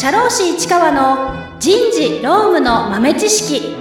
社労士市川の人事労務の豆知識。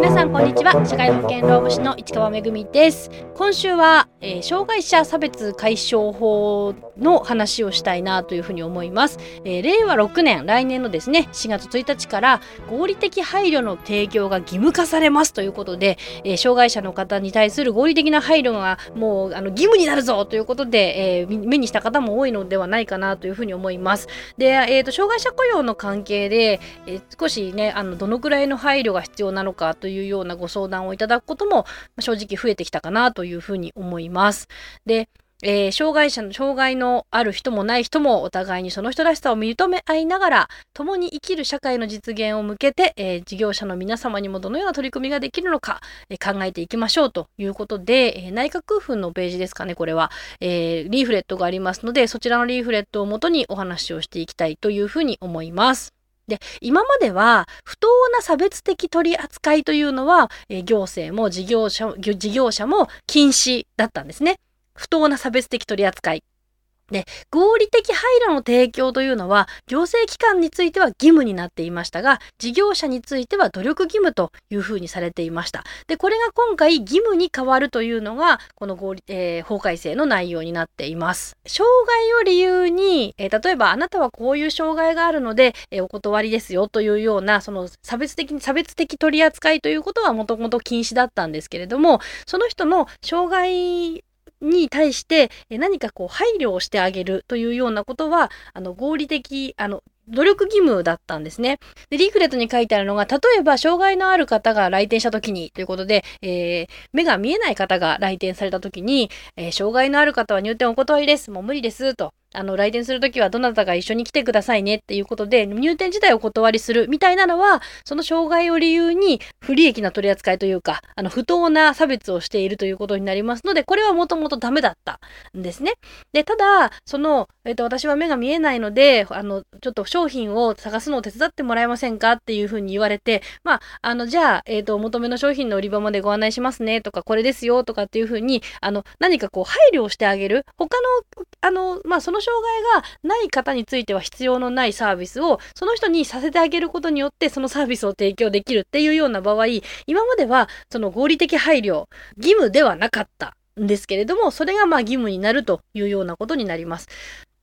皆さんこんにちは。社会保険労務士の市川めぐみです。今週は、えー、障害者差別解消法の話をしたいなというふうに思います、えー、令和6年来年のですね4月1日から合理的配慮の提供が義務化されますということで、えー、障害者の方に対する合理的な配慮がもうあの義務になるぞということで、えー、目にした方も多いのではないかなというふうに思います。で、えーと、障害者雇用の関係で、えー、少しねあのどのくらいの配慮が必要なのかというようなご相談をいただくことも正直増えてきたかなというふうに思います。でえー、障害者の障害のある人もない人もお互いにその人らしさを認め合いながら共に生きる社会の実現を向けて、えー、事業者の皆様にもどのような取り組みができるのか、えー、考えていきましょうということで、え内閣府のページですかねこれは、えリーフレットがありますのでそちらのリーフレットをもとにお話をしていきたいというふうに思います。で今までは不当な差別的取り扱いというのは、え行政も事業者事業者も禁止だったんですね。不当な差別的取り扱い。で、合理的配慮の提供というのは、行政機関については義務になっていましたが、事業者については努力義務というふうにされていました。で、これが今回義務に変わるというのが、この合理、えー、法改正の内容になっています。障害を理由に、えー、例えばあなたはこういう障害があるので、えー、お断りですよというような、その差別的に差別的取り扱いということはもともと禁止だったんですけれども、その人の障害に対して何かこう配慮をしてあげるというようなことはあの合理的あの努力義務だったんですね。で、リーフレットに書いてあるのが、例えば、障害のある方が来店した時に、ということで、えー、目が見えない方が来店された時に、えー、障害のある方は入店お断りです。もう無理です。と。あの、来店するときはどなたか一緒に来てくださいねっていうことで、入店自体を断りするみたいなのは、その障害を理由に不利益な取り扱いというか、あの、不当な差別をしているということになりますので、これはもともとダメだったんですね。で、ただ、その、えっ、と、私は目が見えないので、あの、ちょっと商品を探すのを手伝ってもらえませんかっていうふうに言われて、まあ、あの、じゃあ、えっ、と、お求めの商品の売り場までご案内しますねとか、これですよとかっていうふうに、あの、何かこう、配慮をしてあげる。他の、あの、まあ、その障害がない方については必要のないサービスをその人にさせてあげることによってそのサービスを提供できるっていうような場合今まではその合理的配慮義務ではなかったんですけれどもそれがまあ義務になるというようなことになります。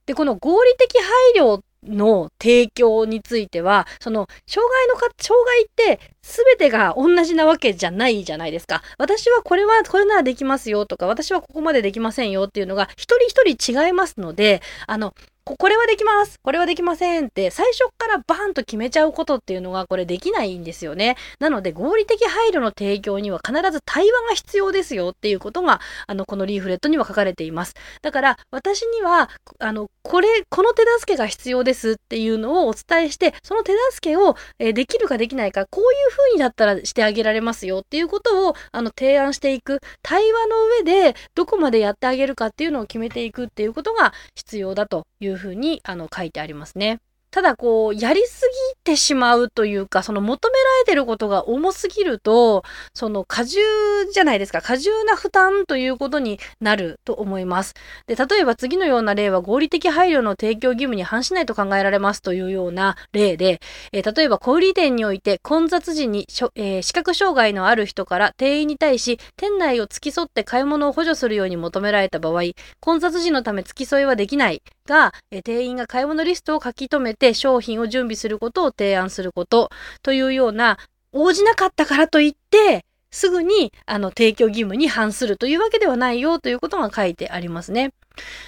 でこの合理的配慮の提供についてはその障害のか障害って全てが同じなわけじゃないじゃないですか。私はこれはこれならできますよとか私はここまでできませんよっていうのが一人一人違いますのであのこれはできますこれはできませんって最初からバーンと決めちゃうことっていうのがこれできないんですよね。なので合理的配慮の提供には必ず対話が必要ですよっていうことがあのこのリーフレットには書かれています。だから私にはあのこれこの手助けが必要ですっていうのをお伝えしてその手助けを、えできるかできないかこういう風にだったらしてあげられますよっていうことをあの提案していく対話の上でどこまでやってあげるかっていうのを決めていくっていうことが必要だというふうにあの書いてありますね。ただこう、やりすぎてしまうというか、その求められてることが重すぎると、その過重じゃないですか、過重な負担ということになると思います。で、例えば次のような例は合理的配慮の提供義務に反しないと考えられますというような例で、えー、例えば小売店において混雑時にえー、視覚障害のある人から店員に対し、店内を付き添って買い物を補助するように求められた場合、混雑時のため付き添いはできないが、え、店員が買い物リストを書き留めて商品を準備することを提案することというような応じなかったからといってすぐにあの提供義務に反するというわけではないよということが書いてありますね。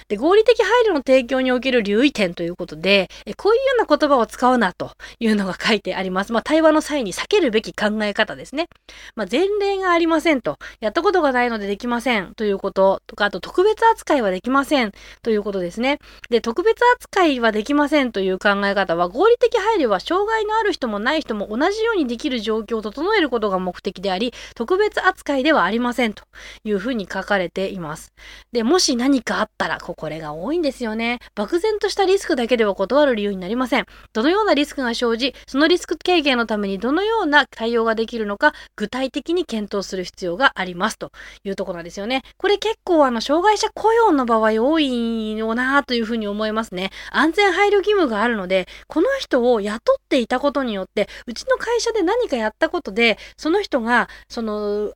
で合理的配慮の提供における留意点ということでこういうような言葉を使うなというのが書いてあります。まあ、対話の際に避けるべき考え方ですね。まあ、前例がありませんとやったことがないのでできませんということとかあと特別扱いはできませんということですね。で特別扱いはできませんという考え方は合理的配慮は障害のある人もない人も同じようにできる状況を整えることが目的であり特別扱いではありませんというふうに書かれています。でもし何かあっったら、これが多いんですよね。漠然としたリスクだけでは断る理由になりません。どのようなリスクが生じ、そのリスク軽減のためにどのような対応ができるのか、具体的に検討する必要がありますというところなんですよね。これ結構あの、障害者雇用の場合多いよなというふうに思いますね。安全配慮義務があるので、この人を雇っていたことによって、うちの会社で何かやったことで、その人が、その、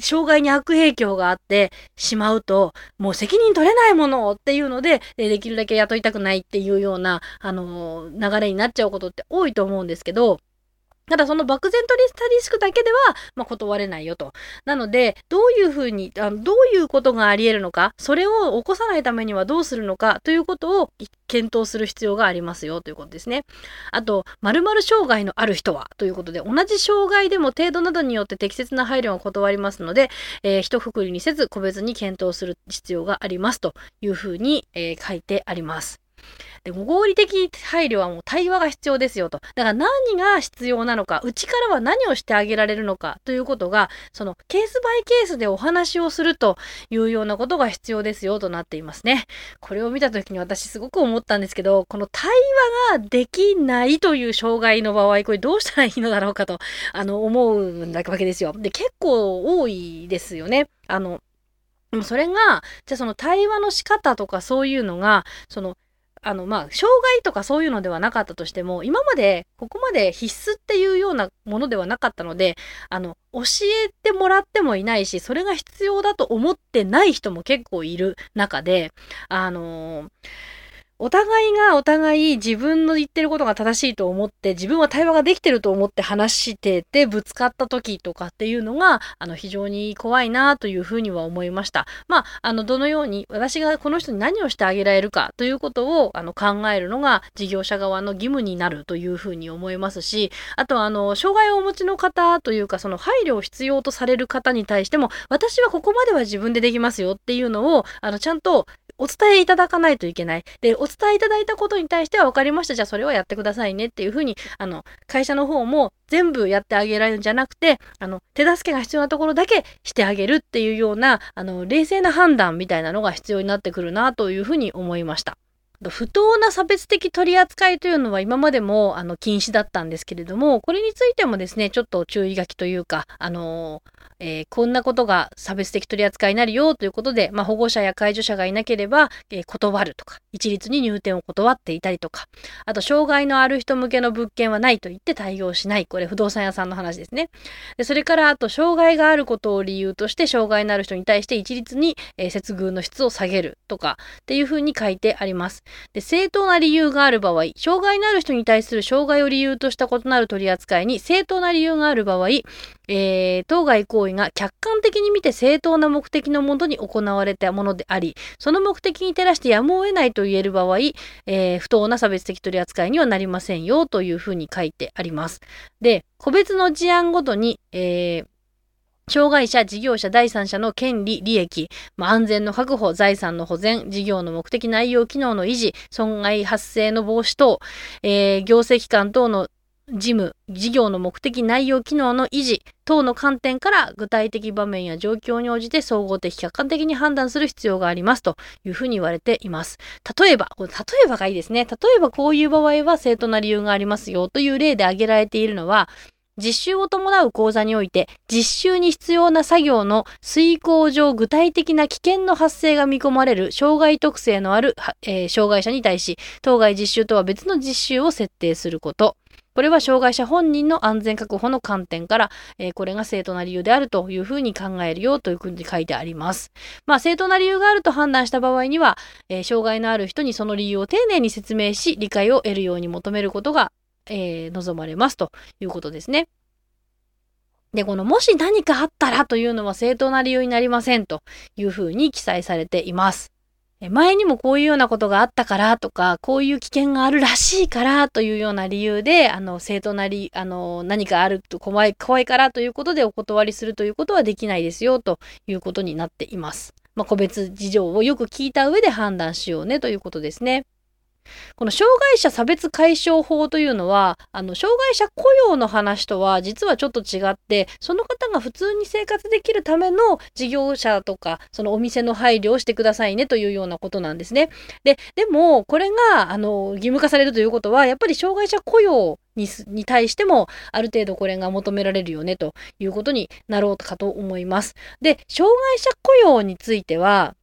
障害に悪影響があってしまうと、もう責任取れないもんものっていうので、できるだけ雇いたくないっていうような、あの、流れになっちゃうことって多いと思うんですけど、ただその漠然としたリスクだけでは、まあ、断れないよと。なので、どういうふうにあの、どういうことがあり得るのか、それを起こさないためにはどうするのかということを検討する必要がありますよということですね。あと、〇〇障害のある人はということで、同じ障害でも程度などによって適切な配慮が断りますので、えー、一括りにせず個別に検討する必要がありますというふうに、えー、書いてあります。で、合理的配慮はもう対話が必要ですよと。だから何が必要なのか、うちからは何をしてあげられるのかということが、そのケースバイケースでお話をするというようなことが必要ですよとなっていますね。これを見た時に私すごく思ったんですけど、この対話ができないという障害の場合、これどうしたらいいのだろうかと、あの、思うんだわけですよ。で、結構多いですよね。あの、それが、じゃその対話の仕方とかそういうのが、そのあの、まあ、障害とかそういうのではなかったとしても、今までここまで必須っていうようなものではなかったので、あの、教えてもらってもいないし、それが必要だと思ってない人も結構いる中で、あのーお互いがお互い自分の言ってることが正しいと思って、自分は対話ができてると思って話してて、ぶつかった時とかっていうのが、あの、非常に怖いなというふうには思いました。まあ、あの、どのように、私がこの人に何をしてあげられるかということを、あの、考えるのが事業者側の義務になるというふうに思いますし、あと、あの、障害をお持ちの方というか、その配慮を必要とされる方に対しても、私はここまでは自分でできますよっていうのを、あの、ちゃんとお伝えいただかないといけない。で、お伝えいただいたことに対しては分かりました。じゃあそれはやってくださいねっていうふうに、あの、会社の方も全部やってあげられるんじゃなくて、あの、手助けが必要なところだけしてあげるっていうような、あの、冷静な判断みたいなのが必要になってくるなというふうに思いました。不当な差別的取り扱いというのは今までもあの禁止だったんですけれども、これについてもですね、ちょっと注意書きというか、あのえー、こんなことが差別的取り扱いになるよということで、まあ、保護者や介助者がいなければ、えー、断るとか、一律に入店を断っていたりとか、あと、障害のある人向けの物件はないと言って対応しない。これ、不動産屋さんの話ですね。でそれから、あと、障害があることを理由として、障害のある人に対して一律に、えー、接遇の質を下げるとか、っていうふうに書いてあります。で、正当な理由がある場合、障害のある人に対する障害を理由とした異なる取り扱いに正当な理由がある場合、えー、当該行為が客観的に見て正当な目的のもとに行われたものであり、その目的に照らしてやむを得ないと言える場合、えー、不当な差別的取り扱いにはなりませんよというふうに書いてあります。で、個別の事案ごとに、えー障害者、事業者、第三者の権利、利益、まあ、安全の確保、財産の保全、事業の目的内容、機能の維持、損害発生の防止等、えー、行政機関等の事務、事業の目的、内容、機能の維持等の観点から具体的場面や状況に応じて総合的、客観的に判断する必要がありますというふうに言われています。例えば、例えばがいいですね。例えばこういう場合は正当な理由がありますよという例で挙げられているのは、実習を伴う講座において、実習に必要な作業の遂行上具体的な危険の発生が見込まれる障害特性のある、えー、障害者に対し、当該実習とは別の実習を設定すること。これは障害者本人の安全確保の観点から、えー、これが正当な理由であるというふうに考えるよというふうに書いてあります。まあ、正当な理由があると判断した場合には、えー、障害のある人にその理由を丁寧に説明し、理解を得るように求めることが、えー、望まれますということですね。で、このもし何かあったらというのは正当な理由になりませんというふうに記載されています。前にもこういうようなことがあったからとか、こういう危険があるらしいからというような理由で、あの、正当なり、あの、何かあると怖い、怖いからということでお断りするということはできないですよということになっています。まあ、個別事情をよく聞いた上で判断しようねということですね。この障害者差別解消法というのは、あの、障害者雇用の話とは実はちょっと違って、その方が普通に生活できるための事業者とか、そのお店の配慮をしてくださいねというようなことなんですね。で、でも、これが、あの、義務化されるということは、やっぱり障害者雇用にに対しても、ある程度これが求められるよねということになろうかと思います。で、障害者雇用については、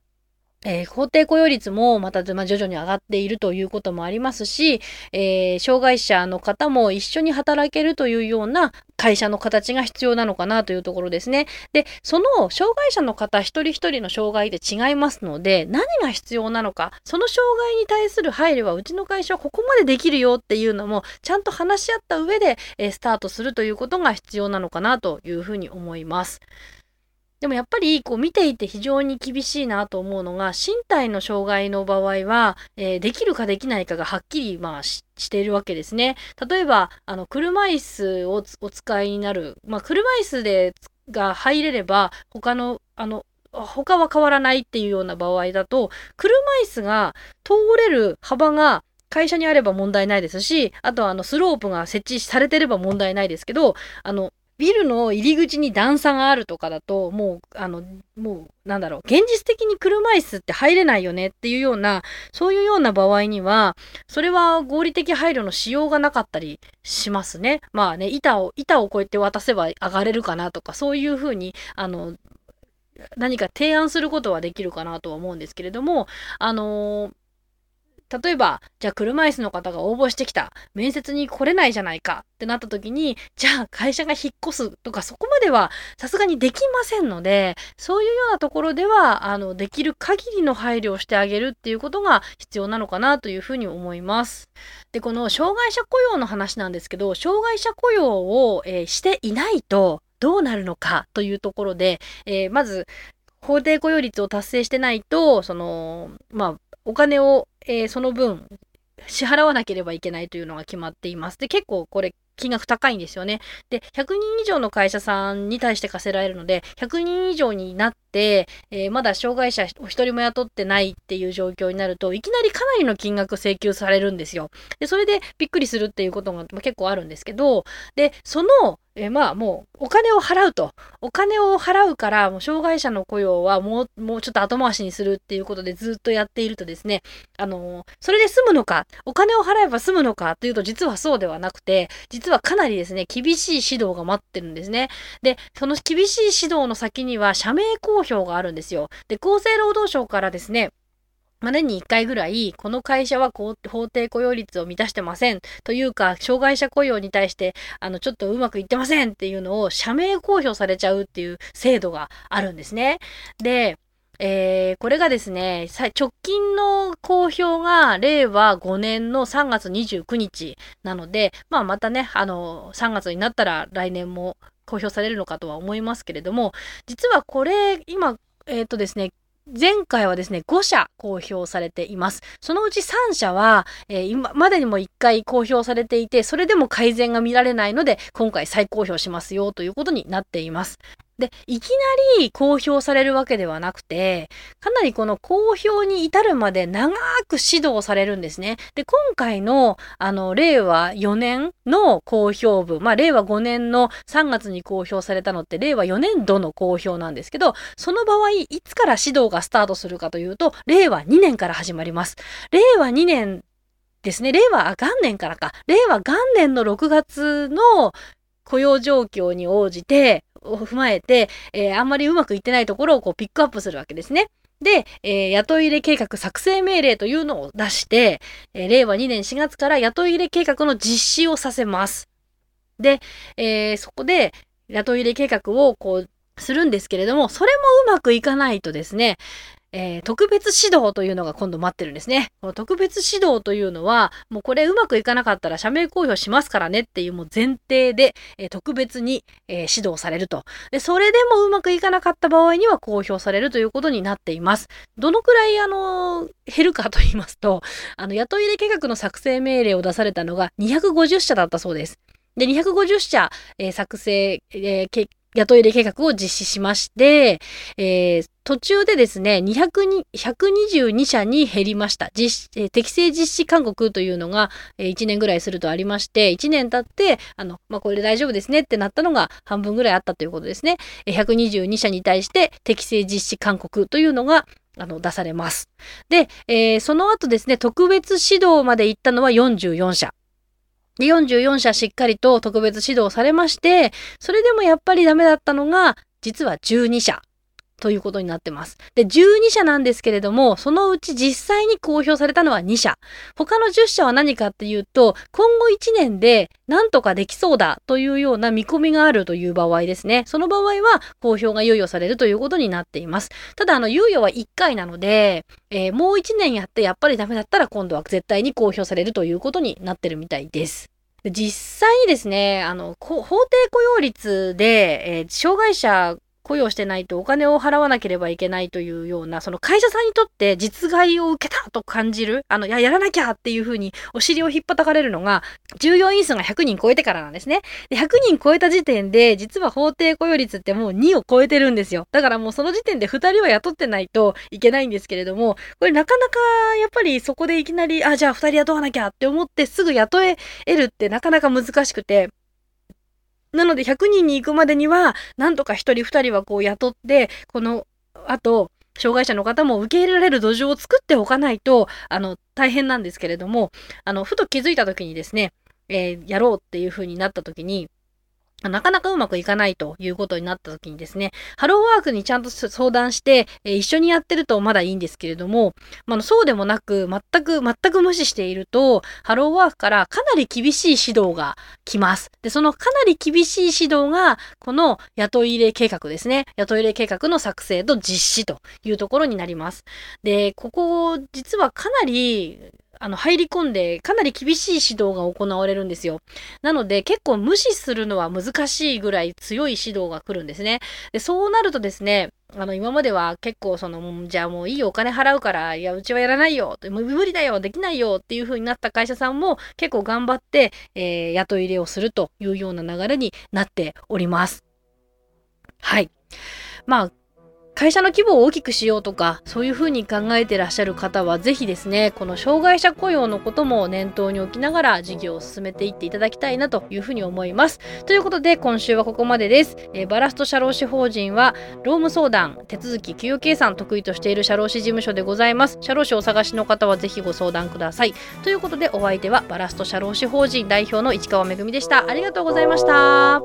えー、法定雇用率もまた、まあ、徐々に上がっているということもありますし、えー、障害者の方も一緒に働けるというような会社の形が必要なのかなというところですね。で、その障害者の方一人一人の障害で違いますので、何が必要なのか、その障害に対する配慮はうちの会社はここまでできるよっていうのも、ちゃんと話し合った上で、えー、スタートするということが必要なのかなというふうに思います。でもやっぱりこう見ていて非常に厳しいなと思うのが身体の障害の場合は、えー、できるかできないかがはっきりまあしているわけですね。例えばあの車椅子をお使いになる、まあ、車椅子でが入れれば他のあの他は変わらないっていうような場合だと車椅子が通れる幅が会社にあれば問題ないですしあとはあのスロープが設置されてれば問題ないですけどあのビルの入り口に段差があるとかだと、もう、あの、もう、なんだろう、現実的に車椅子って入れないよねっていうような、そういうような場合には、それは合理的配慮のしようがなかったりしますね。まあね、板を、板をこうやって渡せば上がれるかなとか、そういうふうに、あの、何か提案することはできるかなとは思うんですけれども、あのー例えば、じゃあ車椅子の方が応募してきた。面接に来れないじゃないかってなった時に、じゃあ会社が引っ越すとかそこまではさすがにできませんので、そういうようなところでは、あの、できる限りの配慮をしてあげるっていうことが必要なのかなというふうに思います。で、この障害者雇用の話なんですけど、障害者雇用を、えー、していないと、どうなるのかというところで、えー、まず、法定雇用率を達成してないと、その、まあ、お金を、えー、その分支払わなければいけないというのが決まっています。で、結構これ金額高いんですよね。で、100人以上の会社さんに対して課せられるので、100人以上になって、えー、まだ障害者お一人も雇ってないっていう状況になると、いきなりかなりの金額請求されるんですよ。で、それでびっくりするっていうことが結構あるんですけど、で、そのえまあもうお金を払うと。お金を払うから、もう障害者の雇用はもう、もうちょっと後回しにするっていうことでずっとやっているとですね、あの、それで済むのか、お金を払えば済むのかというと実はそうではなくて、実はかなりですね、厳しい指導が待ってるんですね。で、その厳しい指導の先には社名公表があるんですよ。で、厚生労働省からですね、まあ、年に1回ぐらい、この会社は法定雇用率を満たしてません。というか、障害者雇用に対して、あの、ちょっとうまくいってませんっていうのを社名公表されちゃうっていう制度があるんですね。で、えー、これがですね、直近の公表が令和5年の3月29日なので、まあまたね、あの、3月になったら来年も公表されるのかとは思いますけれども、実はこれ、今、えっ、ー、とですね、前回はですね、5社公表されています。そのうち3社は、えー、今までにも1回公表されていて、それでも改善が見られないので、今回再公表しますよということになっています。で、いきなり公表されるわけではなくて、かなりこの公表に至るまで長く指導されるんですね。で、今回の、あの、令和4年の公表分、まあ、令和5年の3月に公表されたのって、令和4年度の公表なんですけど、その場合、いつから指導がスタートするかというと、令和2年から始まります。令和2年ですね。令和元年からか。令和元年の6月の雇用状況に応じて、を踏まえて、えー、あんまりうまくいってないところをこうピックアップするわけですね。で、えー、雇い入れ計画作成命令というのを出して、えー、令和2年4月から雇い入れ計画の実施をさせます。で、えー、そこで雇い入れ計画をこうするんですけれども、それもうまくいかないとですね、えー、特別指導というのが今度待ってるんですね。この特別指導というのは、もうこれうまくいかなかったら社名公表しますからねっていうもう前提で、えー、特別に、えー、指導されると。で、それでもうまくいかなかった場合には公表されるということになっています。どのくらい、あの減るかと言いますと、あの、雇い入れ計画の作成命令を出されたのが250社だったそうです。で、250社、え作成、え雇い入れ計画を実施しまして、えー、途中でですね、200に122社に減りました。実えー、適正実施勧告というのが、えー、1年ぐらいするとありまして、1年経って、あの、まあ、これで大丈夫ですねってなったのが半分ぐらいあったということですね。122社に対して適正実施勧告というのが、あの、出されます。で、えー、その後ですね、特別指導まで行ったのは44社。で、44社しっかりと特別指導されまして、それでもやっぱりダメだったのが、実は12社。ということになってます。で、12社なんですけれども、そのうち実際に公表されたのは2社。他の10社は何かっていうと、今後1年で何とかできそうだというような見込みがあるという場合ですね。その場合は公表が猶予されるということになっています。ただ、あの、猶予は1回なので、えー、もう1年やってやっぱりダメだったら今度は絶対に公表されるということになってるみたいです。実際にですね、あの、法定雇用率で、えー、障害者雇用してないとお金を払わなければいけないというような、その会社さんにとって実害を受けたと感じる、あの、いや、やらなきゃっていうふうにお尻を引っ叩かれるのが、従業員数が100人超えてからなんですね。で、100人超えた時点で、実は法定雇用率ってもう2を超えてるんですよ。だからもうその時点で2人は雇ってないといけないんですけれども、これなかなかやっぱりそこでいきなり、あ、じゃあ2人雇わなきゃって思ってすぐ雇え得るってなかなか難しくて、なので100人に行くまでには、なんとか1人2人はこう雇って、この後、障害者の方も受け入れられる土壌を作っておかないと、あの、大変なんですけれども、あの、ふと気づいた時にですね、えー、やろうっていう風になった時に、なかなかうまくいかないということになった時にですね、ハローワークにちゃんと相談して、え、一緒にやってるとまだいいんですけれども、まあ、そうでもなく、全く、全く無視していると、ハローワークからかなり厳しい指導が来ます。で、そのかなり厳しい指導が、この雇い入れ計画ですね。雇い入れ計画の作成と実施というところになります。で、ここ、実はかなり、あの、入り込んで、かなり厳しい指導が行われるんですよ。なので、結構無視するのは難しいぐらい強い指導が来るんですね。で、そうなるとですね、あの、今までは結構その、じゃあもういいお金払うから、いや、うちはやらないよ、無理だよ、できないよっていう風になった会社さんも結構頑張って、えー、雇い入れをするというような流れになっております。はい。まあ、会社の規模を大きくしようとか、そういうふうに考えてらっしゃる方は、ぜひですね、この障害者雇用のことも念頭に置きながら事業を進めていっていただきたいなというふうに思います。ということで、今週はここまでです。えー、バラスト社労士法人は、労務相談、手続き、給与計算得意としている社労士事務所でございます。社労士をお探しの方はぜひご相談ください。ということで、お相手はバラスト社労士法人代表の市川めぐみでした。ありがとうございました。